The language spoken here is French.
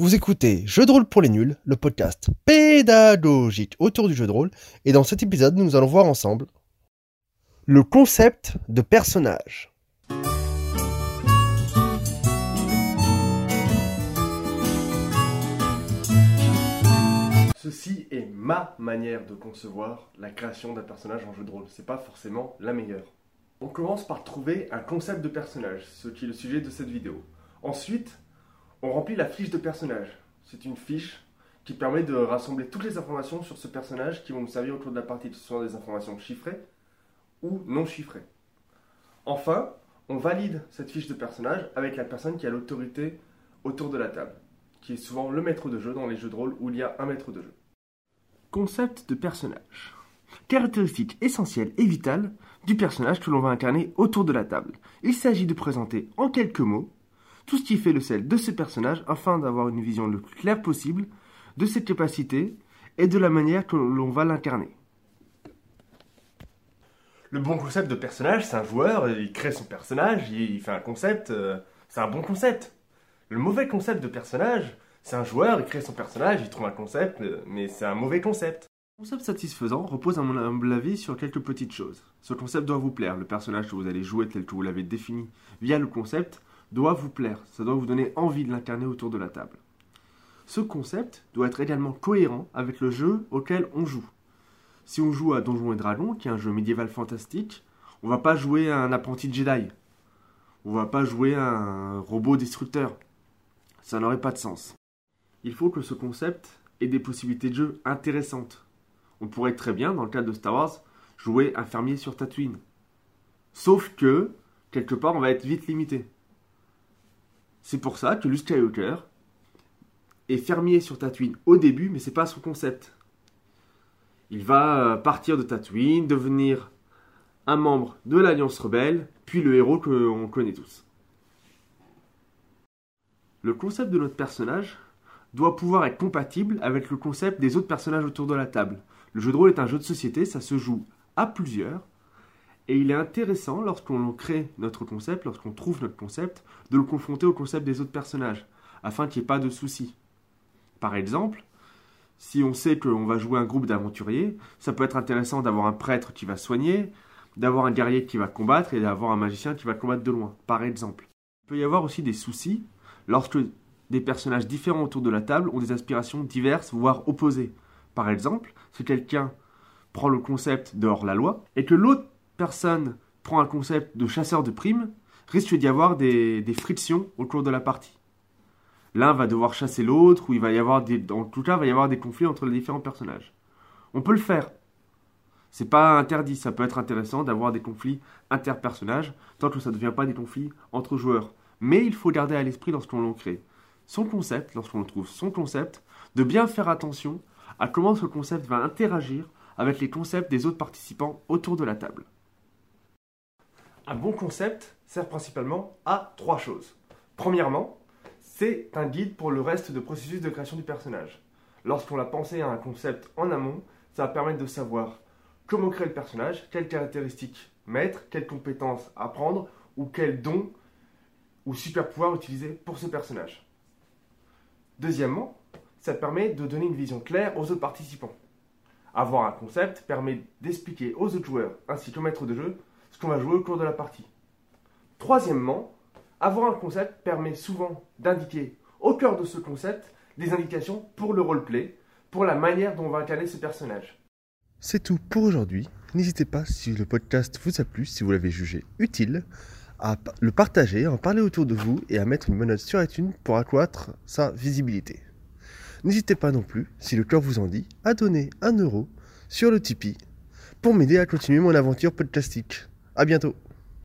Vous écoutez Jeux de rôle pour les nuls, le podcast pédagogique autour du jeu de rôle, et dans cet épisode, nous allons voir ensemble le concept de personnage. Ceci est ma manière de concevoir la création d'un personnage en jeu de rôle. C'est pas forcément la meilleure. On commence par trouver un concept de personnage, ce qui est le sujet de cette vidéo. Ensuite, on remplit la fiche de personnage. C'est une fiche qui permet de rassembler toutes les informations sur ce personnage qui vont nous servir au cours de la partie, que ce soit des informations chiffrées ou non chiffrées. Enfin, on valide cette fiche de personnage avec la personne qui a l'autorité autour de la table, qui est souvent le maître de jeu dans les jeux de rôle où il y a un maître de jeu. Concept de personnage. Caractéristique essentielle et vitale du personnage que l'on va incarner autour de la table. Il s'agit de présenter en quelques mots tout ce qui fait le sel de ce personnage afin d'avoir une vision le plus claire possible de ses capacités et de la manière que l'on va l'incarner. Le bon concept de personnage, c'est un joueur, il crée son personnage, il fait un concept, euh, c'est un bon concept. Le mauvais concept de personnage, c'est un joueur, il crée son personnage, il trouve un concept, euh, mais c'est un mauvais concept. Le concept satisfaisant repose à mon humble avis sur quelques petites choses. Ce concept doit vous plaire, le personnage que vous allez jouer tel que vous l'avez défini via le concept doit vous plaire, ça doit vous donner envie de l'incarner autour de la table. Ce concept doit être également cohérent avec le jeu auquel on joue. Si on joue à Donjons et Dragons, qui est un jeu médiéval fantastique, on va pas jouer à un apprenti Jedi. On va pas jouer à un robot destructeur. Ça n'aurait pas de sens. Il faut que ce concept ait des possibilités de jeu intéressantes. On pourrait très bien, dans le cadre de Star Wars, jouer un fermier sur Tatooine. Sauf que, quelque part, on va être vite limité. C'est pour ça que Luke Skywalker est fermier sur Tatooine au début, mais c'est pas son concept. Il va euh, partir de Tatooine, devenir un membre de l'Alliance rebelle, puis le héros que l'on connaît tous. Le concept de notre personnage doit pouvoir être compatible avec le concept des autres personnages autour de la table. Le jeu de rôle est un jeu de société, ça se joue à plusieurs, et il est intéressant, lorsqu'on crée notre concept, lorsqu'on trouve notre concept, de le confronter au concept des autres personnages, afin qu'il n'y ait pas de soucis. Par exemple, si on sait qu'on va jouer un groupe d'aventuriers, ça peut être intéressant d'avoir un prêtre qui va soigner, d'avoir un guerrier qui va combattre et d'avoir un magicien qui va combattre de loin, par exemple. Il peut y avoir aussi des soucis lorsque des personnages différents autour de la table ont des aspirations diverses, voire opposées. Par exemple, si quelqu'un prend le concept de hors-la-loi et que l'autre personne prend un concept de chasseur de primes, risque d'y avoir des, frictions au cours de la partie. L'un va devoir chasser l'autre, ou il va y avoir des, conflits entre les différents personnages. On peut le faire. C'est pas interdit, ça peut être intéressant d'avoir des conflits interpersonnages, tant que ça ne devient pas des conflits entre joueurs. Mais il faut garder à l'esprit lorsqu'on l'en crée son concept, lorsqu'on trouve son concept, de bien faire attention à comment ce concept va interagir avec les concepts des autres participants autour de la table. Un bon concept sert principalement à trois choses. Premièrement, c'est un guide pour le reste du processus de création du personnage. Lorsqu'on a pensé à un concept en amont, ça va permettre de savoir comment créer le personnage, quelles caractéristiques mettre, quelles compétences apprendre ou quels dons ou super pouvoirs utiliser pour ce personnage. Deuxièmement, ça permet de donner une vision claire aux autres participants. Avoir un concept permet d'expliquer aux autres joueurs ainsi qu'au maître de jeu ce qu'on va jouer au cours de la partie. Troisièmement, avoir un concept permet souvent d'indiquer au cœur de ce concept des indications pour le roleplay, pour la manière dont on va incarner ce personnage. C'est tout pour aujourd'hui. N'hésitez pas, si le podcast vous a plu, si vous l'avez jugé utile, à le partager, à en parler autour de vous et à mettre une bonne sur iTunes pour accroître sa visibilité. N'hésitez pas non plus, si le cœur vous en dit, à donner un euro sur le Tipeee pour m'aider à continuer mon aventure podcastique. À bientôt